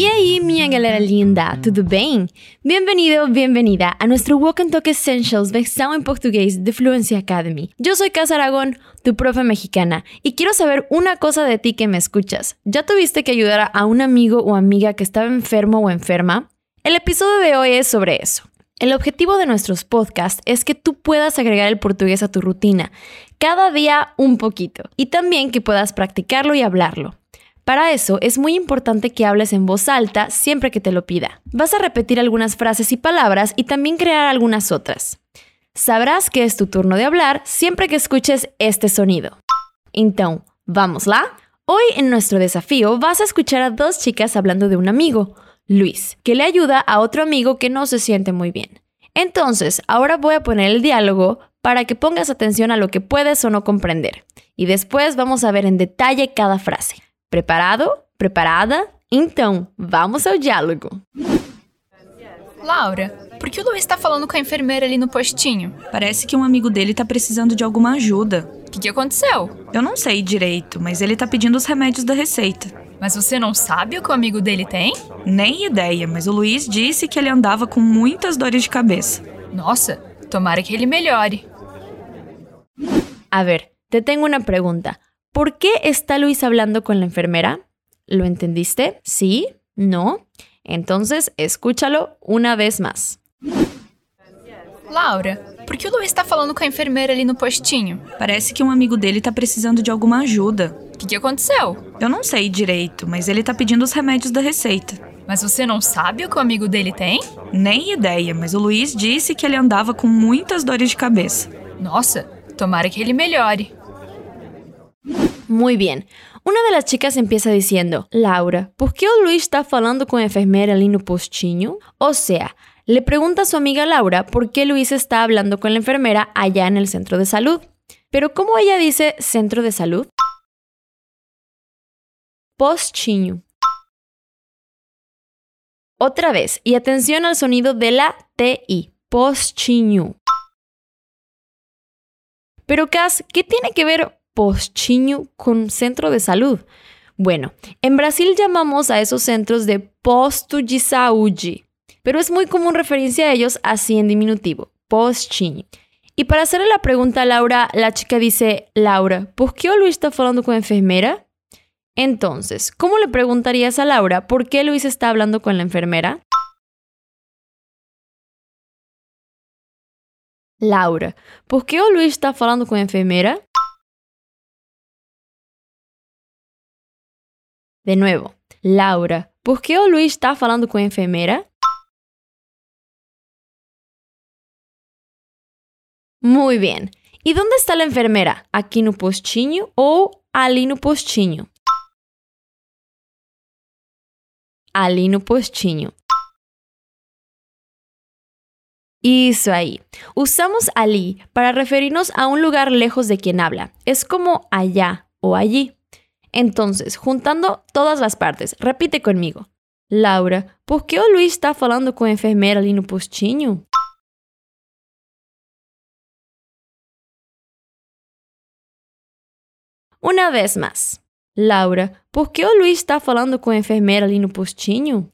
E aí, minha galera linda, tudo bem? Bem-vindo, bem-vinda a nosso Walk and Talk Essentials versão em português de Fluency Academy. Eu sou Casa Aragón, tu profe mexicana, y quiero saber una cosa de ti que me escuchas. ¿Ya tuviste que ayudar a un amigo o amiga que estaba enfermo o enferma? El episodio de hoy es sobre eso. El objetivo de nuestros podcasts es que tú puedas agregar el portugués a tu rutina, cada día un poquito, y también que puedas practicarlo y hablarlo. Para eso es muy importante que hables en voz alta siempre que te lo pida. Vas a repetir algunas frases y palabras y también crear algunas otras. Sabrás que es tu turno de hablar siempre que escuches este sonido. Então, vamos lá? Hoy en nuestro desafío vas a escuchar a dos chicas hablando de un amigo, Luis, que le ayuda a otro amigo que no se siente muy bien. Entonces, ahora voy a poner el diálogo para que pongas atención a lo que puedes o no comprender. Y después vamos a ver en detalle cada frase. Preparado? Preparada? Então, vamos ao diálogo. Laura, por que o Luiz tá falando com a enfermeira ali no postinho? Parece que um amigo dele tá precisando de alguma ajuda. O que, que aconteceu? Eu não sei direito, mas ele tá pedindo os remédios da receita. Mas você não sabe o que o amigo dele tem? Nem ideia, mas o Luiz disse que ele andava com muitas dores de cabeça. Nossa, tomara que ele melhore. A ver, te tengo una pregunta. ¿Por qué está Luis hablando con la enfermera? ¿Lo entendiste? ¿Sí? ¿No? Entonces, escúchalo una vez más. Laura, por que o Luiz tá falando com a enfermeira ali no postinho? Parece que um amigo dele tá precisando de alguma ajuda. O que, que aconteceu? Eu não sei direito, mas ele tá pedindo os remédios da receita. Mas você não sabe o que o amigo dele tem? Nem ideia, mas o Luiz disse que ele andava com muitas dores de cabeça. Nossa, tomara que ele melhore. Muy bien. Una de las chicas empieza diciendo, Laura, ¿por qué Luis está falando con la enfermera ali no? O sea, le pregunta a su amiga Laura por qué Luis está hablando con la enfermera allá en el centro de salud. Pero ¿cómo ella dice centro de salud? Postinho. Otra vez, y atención al sonido de la TI, postinho. Pero Cas, ¿qué tiene que ver postinho con centro de salud? Bueno, en Brasil llamamos a esos centros de posto de pero es muy común referirse a ellos así en diminutivo, postinho. Y para hacerle la pregunta a Laura, la chica dice, Laura, ¿por qué Luis está hablando con la enfermera? Entonces, ¿cómo le preguntarías a Laura por qué Luis está hablando con la enfermera? Laura, por que o Luiz está falando com a enfermeira? De nuevo, Laura, por que o está falando com a enfermeira? Muy bien. ¿Y dónde está la enfermera? ¿Aquí no postinho ou ali no postinho? Ali no postinho. Eso ahí. Usamos allí para referirnos a un lugar lejos de quien habla. Es como allá o allí. Entonces, juntando todas las partes, repite conmigo. Laura, por que o Luiz está falando com a enfermeira ali no postinho? Vez mais. Laura, por que o Luiz está falando com a enfermeira ali no postinho?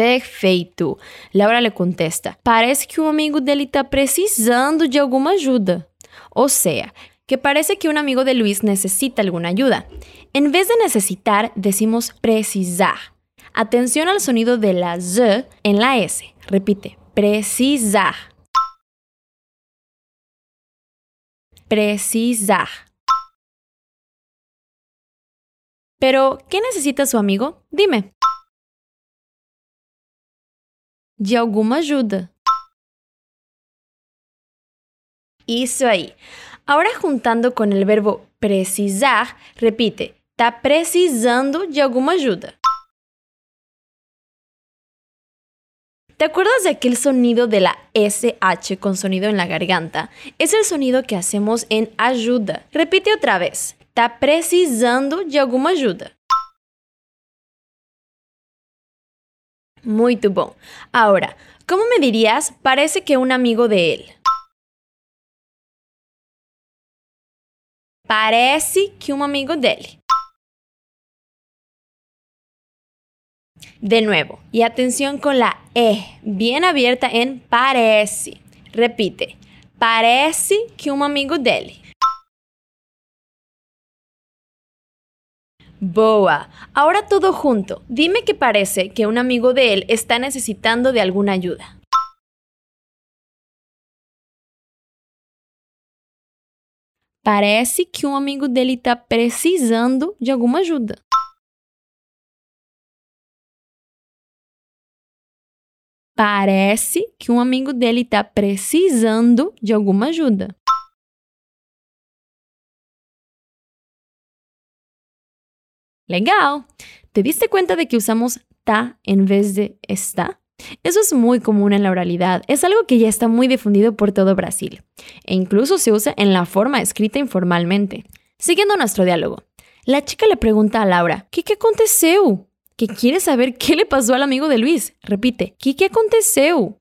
Perfeito. Laura le contesta: Parece que um amigo dele está precisando de alguma ajuda. O sea, que parece que un amigo de Luis necesita alguna ayuda. En vez de necesitar, decimos precisar. Atención al sonido de la Z en la S. Repite, precisar. Precisar. Pero, ¿qué necesita su amigo? Dime. De alguma ajuda. Isso aí. Ahora juntando con el verbo precisar, repite, está precisando de alguma ayuda. ¿Te acuerdas de aquel sonido de la SH con sonido en la garganta? Es el sonido que hacemos en ayuda. Repite otra vez. Está precisando de alguma ayuda. Muy bom. Ahora, ¿cómo me dirías? Parece que un amigo de él. Parece que um amigo dele. De nuevo, y atención con la E, bien abierta en parece. Repite, parece que um amigo dele. Boa. Ahora todo junto. Dime que parece que un amigo de él está necesitando de alguna ayuda. Parece que um amigo dele está precisando de alguma ajuda. Parece que um amigo dele está precisando de alguma ajuda. Legal. ¿Te diste cuenta de que usamos ta en vez de está? Eso es muy común en la oralidad, es algo que ya está muy difundido por todo Brasil, e incluso se usa en la forma escrita informalmente. Siguiendo nuestro diálogo, la chica le pregunta a Laura, ¿qué qué aconteceu? Que quiere saber qué le pasó al amigo de Luis. Repite, ¿qué qué aconteceu?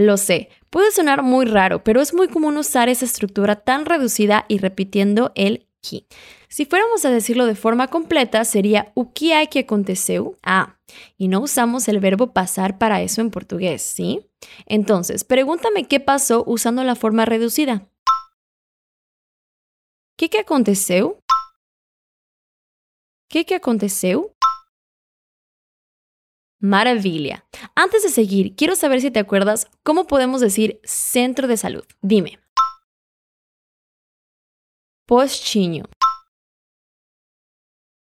Lo sé, puede sonar muy raro, pero es muy común usar esa estructura tan reducida y repitiendo el que. Si fuéramos a decirlo de forma completa, sería o que hay que aconteceu? Ah, y no usamos el verbo pasar para eso en portugués, ¿sí? Entonces, pregúntame qué pasó usando la forma reducida. ¿Qué que aconteceu? ¿Qué que aconteceu? Maravilla. Antes de seguir, quiero saber si te acuerdas cómo podemos decir centro de salud. Dime. Postinho.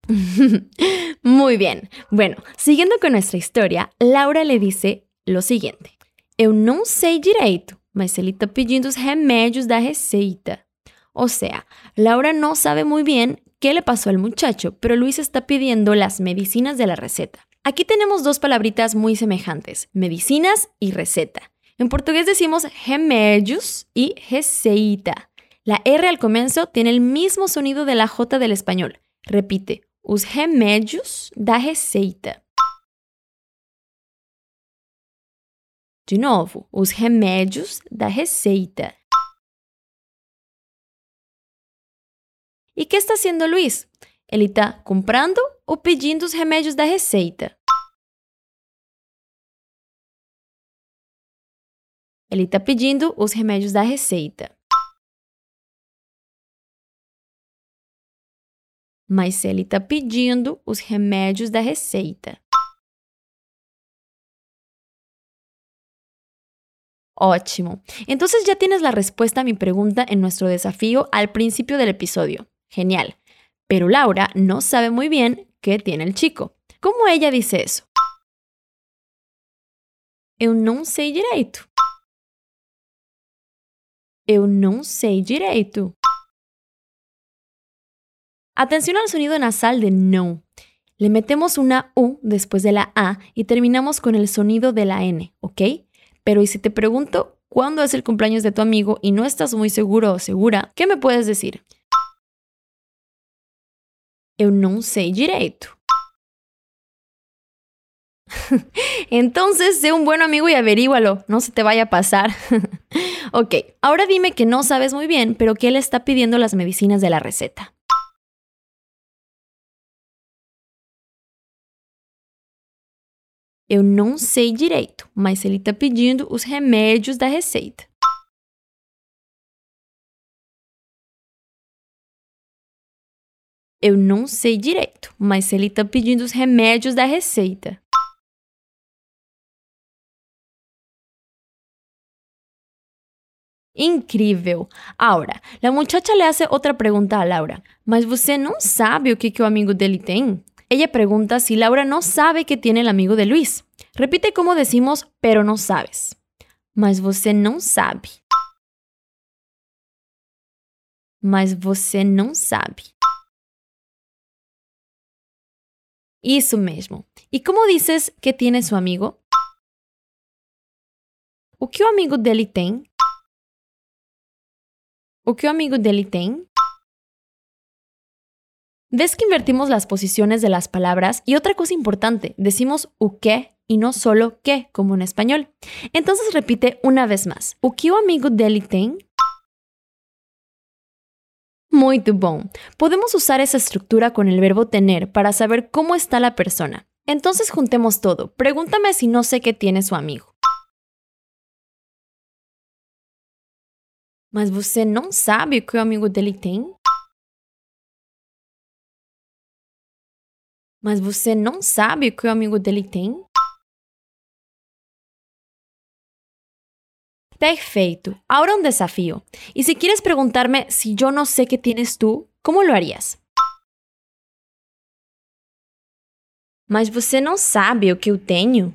Muy bien. Bueno, siguiendo con nuestra historia, Laura le dice lo siguiente. Eu não sei direito, mas ele está pedindo os remédios da receita. O sea, Laura no sabe muy bien qué le pasó al muchacho, pero Luis está pidiendo las medicinas de la receta. Aquí tenemos dos palabritas muy semejantes, medicinas y receta. En portugués decimos remédios y receita. La R al comienzo tiene el mismo sonido de la J del español. Repite, os remédios da receita. De novo, os remédios da receita. ¿Y qué está haciendo Luis? Ele está comprando ou pedindo os remédios da receita? Ele está pedindo os remédios da receita. Mas ele está pedindo os remédios da receita. Ótimo. Entonces ya tienes la respuesta a mi pregunta en nuestro desafío al principio del episodio. Genial. Pero Laura no sabe muy bien qué tiene el chico. ¿Cómo ella dice eso? Eu não sei direito. Eu não sei direito. Atención al sonido nasal de no. Le metemos una U después de la A y terminamos con el sonido de la N, ¿ok? Pero y si te pregunto cuándo es el cumpleaños de tu amigo y no estás muy seguro o segura, ¿qué me puedes decir? Eu não sei direito. Entonces, sé un buen amigo y averígualo, no se te vaya a pasar. ok, ahora dime que no sabes muy bien, pero que él está pidiendo las medicinas de la receta. Eu não sei direito, mas ele está pedindo os remédios da receita. Eu não sei direito, mas ele está pedindo os remédios da receita. Incrível! Ahora, la muchacha le hace otra pregunta a Laura. Mas você não sabe o que, que o amigo dele tem? Ella pregunta si Laura no sabe que tiene el amigo de Luis. Repite como decimos, pero no sabes. Mas você não sabe. Mas você não sabe. Isso mesmo. E como dices que tiene su amigo? O que amigo dele tem? O amigo dele tem? ¿Ves que invertimos las posiciones de las palabras? Y otra cosa importante, decimos o que y no solo que, como en español. Entonces repite una vez más. O que amigo dele tem? Muito bom. Podemos usar esa estructura con el verbo tener para saber cómo está la persona. Entonces juntemos todo. Pregúntame si no sé qué tiene su amigo. Mas você não sabe o que o amigo dele tem? Mas sabe tem? Perfeito. Ahora un desafío. Y si quieres preguntarme si yo no sé qué tienes tú, ¿cómo lo harías? Mas você não sabe o que eu tenho?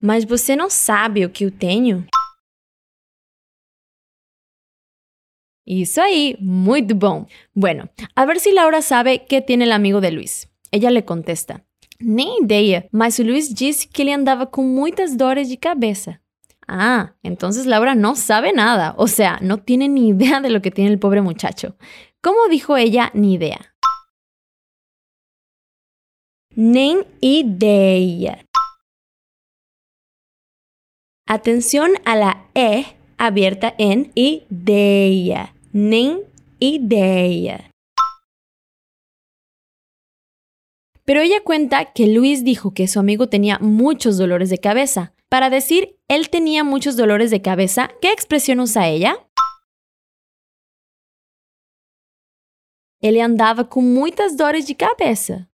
Mas você não sabe o que eu tenho? Isso aí, muito bom. Bueno, a ver si Laura sabe qué tiene el amigo de Luis. Ella le contesta: Nem ideia, mas o Luis disse que ele andava com muitas dores de cabeça. Ah, entonces Laura no sabe nada, o sea, no tiene ni idea de lo que tiene el pobre muchacho. ¿Cómo dijo ella ni idea? Nem ideia. Atención a la E abierta en ideia. Nem ideia. Pero ella cuenta que Luis dijo que su amigo tenía muchos dolores de cabeza. Para decir él tenía muchos dolores de cabeza, ¿qué expresión usa ella? Ele andava com muitas dores de cabeça.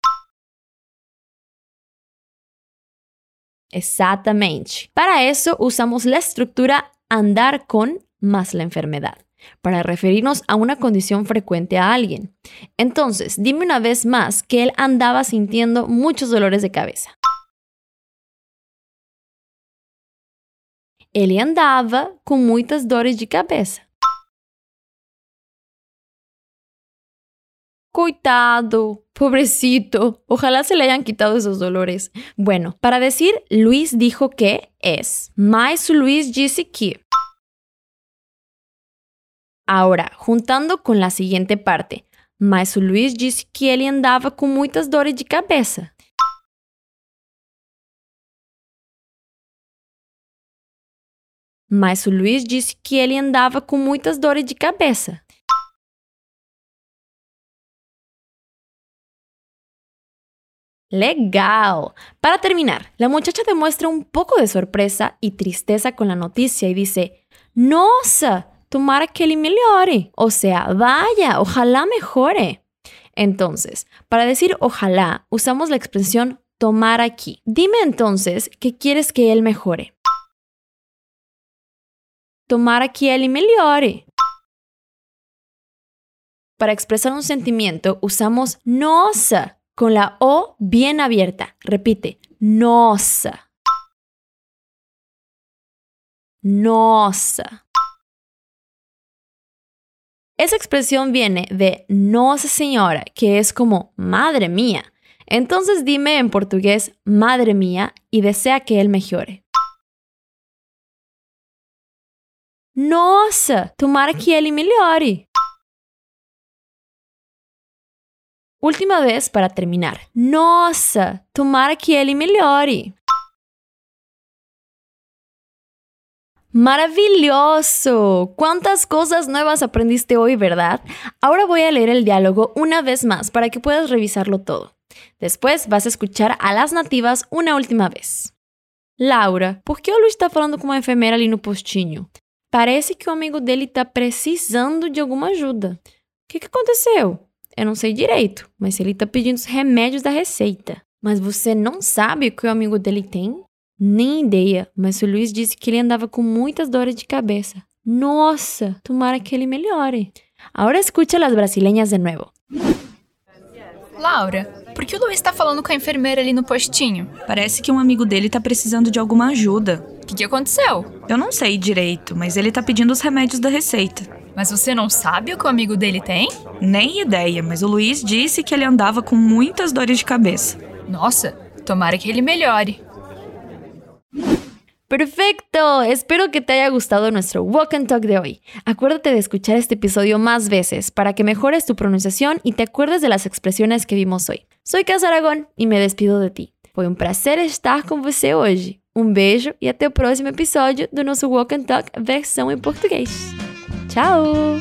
Exactamente. Para eso usamos la estructura andar con más la enfermedad para referirnos a una condición frecuente a alguien. Entonces, dime una vez más que él andaba sintiendo muchos dolores de cabeza. Ele andava com muitas dores de cabeça. Coitado, pobrecito, ojalá se le hayan quitado esos dolores. Bueno, para decir Luis dijo que es, mas Luis disse que. Ahora, juntando con la siguiente parte, mas o Luiz disse que ele andava com muitas dores de cabeça. Mas o Luiz disse que ele andava com muitas dores de cabeça. Legal. Para terminar, la muchacha demuestra un poco de sorpresa y tristeza con la noticia y dice, Nossa, tomara que él mejore. O sea, vaya, ojalá mejore. Entonces, para decir ojalá, usamos la expresión tomar aquí. Dime entonces que quieres que él mejore. Tomara que él mejore. Para expresar un sentimiento usamos nosa con la O bien abierta. Repite, nosa. Nosa. Esa expresión viene de nossa señora, que es como madre mía. Entonces dime en portugués madre mía y desea que él mejore. Nossa, tomara que ele melhore. Última vez para terminar. Nossa, tomara que ele melhore. Maravilloso. ¿Cuántas cosas nuevas aprendiste hoy, verdad? Ahora voy a leer el diálogo una vez más para que puedas revisarlo todo. Después vas a escuchar a las nativas una última vez. Laura, por que o Luiz está falando com uma enfermeira ali no postinho? Parece que o amigo dele está precisando de alguma ajuda. O que, que aconteceu? Eu não sei direito, mas ele está pedindo os remédios da receita. Mas você não sabe o que o amigo dele tem? Nem ideia, mas o Luiz disse que ele andava com muitas dores de cabeça. Nossa, tomara que ele melhore. Agora escucha as brasileiras de novo. Laura, por que o Luiz está falando com a enfermeira ali no postinho? Parece que um amigo dele tá precisando de alguma ajuda. O que, que aconteceu? Eu não sei direito, mas ele tá pedindo os remédios da receita. Mas você não sabe o que o amigo dele tem? Nem ideia, mas o Luiz disse que ele andava com muitas dores de cabeça. Nossa, tomara que ele melhore. Perfecto, espero que te haya gustado nuestro Walk and Talk de hoy. Acuérdate de escuchar este episodio más veces para que mejores tu pronunciación y te acuerdes de las expresiones que vimos hoy. Soy Casa Aragón y me despido de ti. Fue un prazer estar con você hoy. Un beijo y hasta el próximo episodio de nuestro Walk and Talk versão em português. Tchau!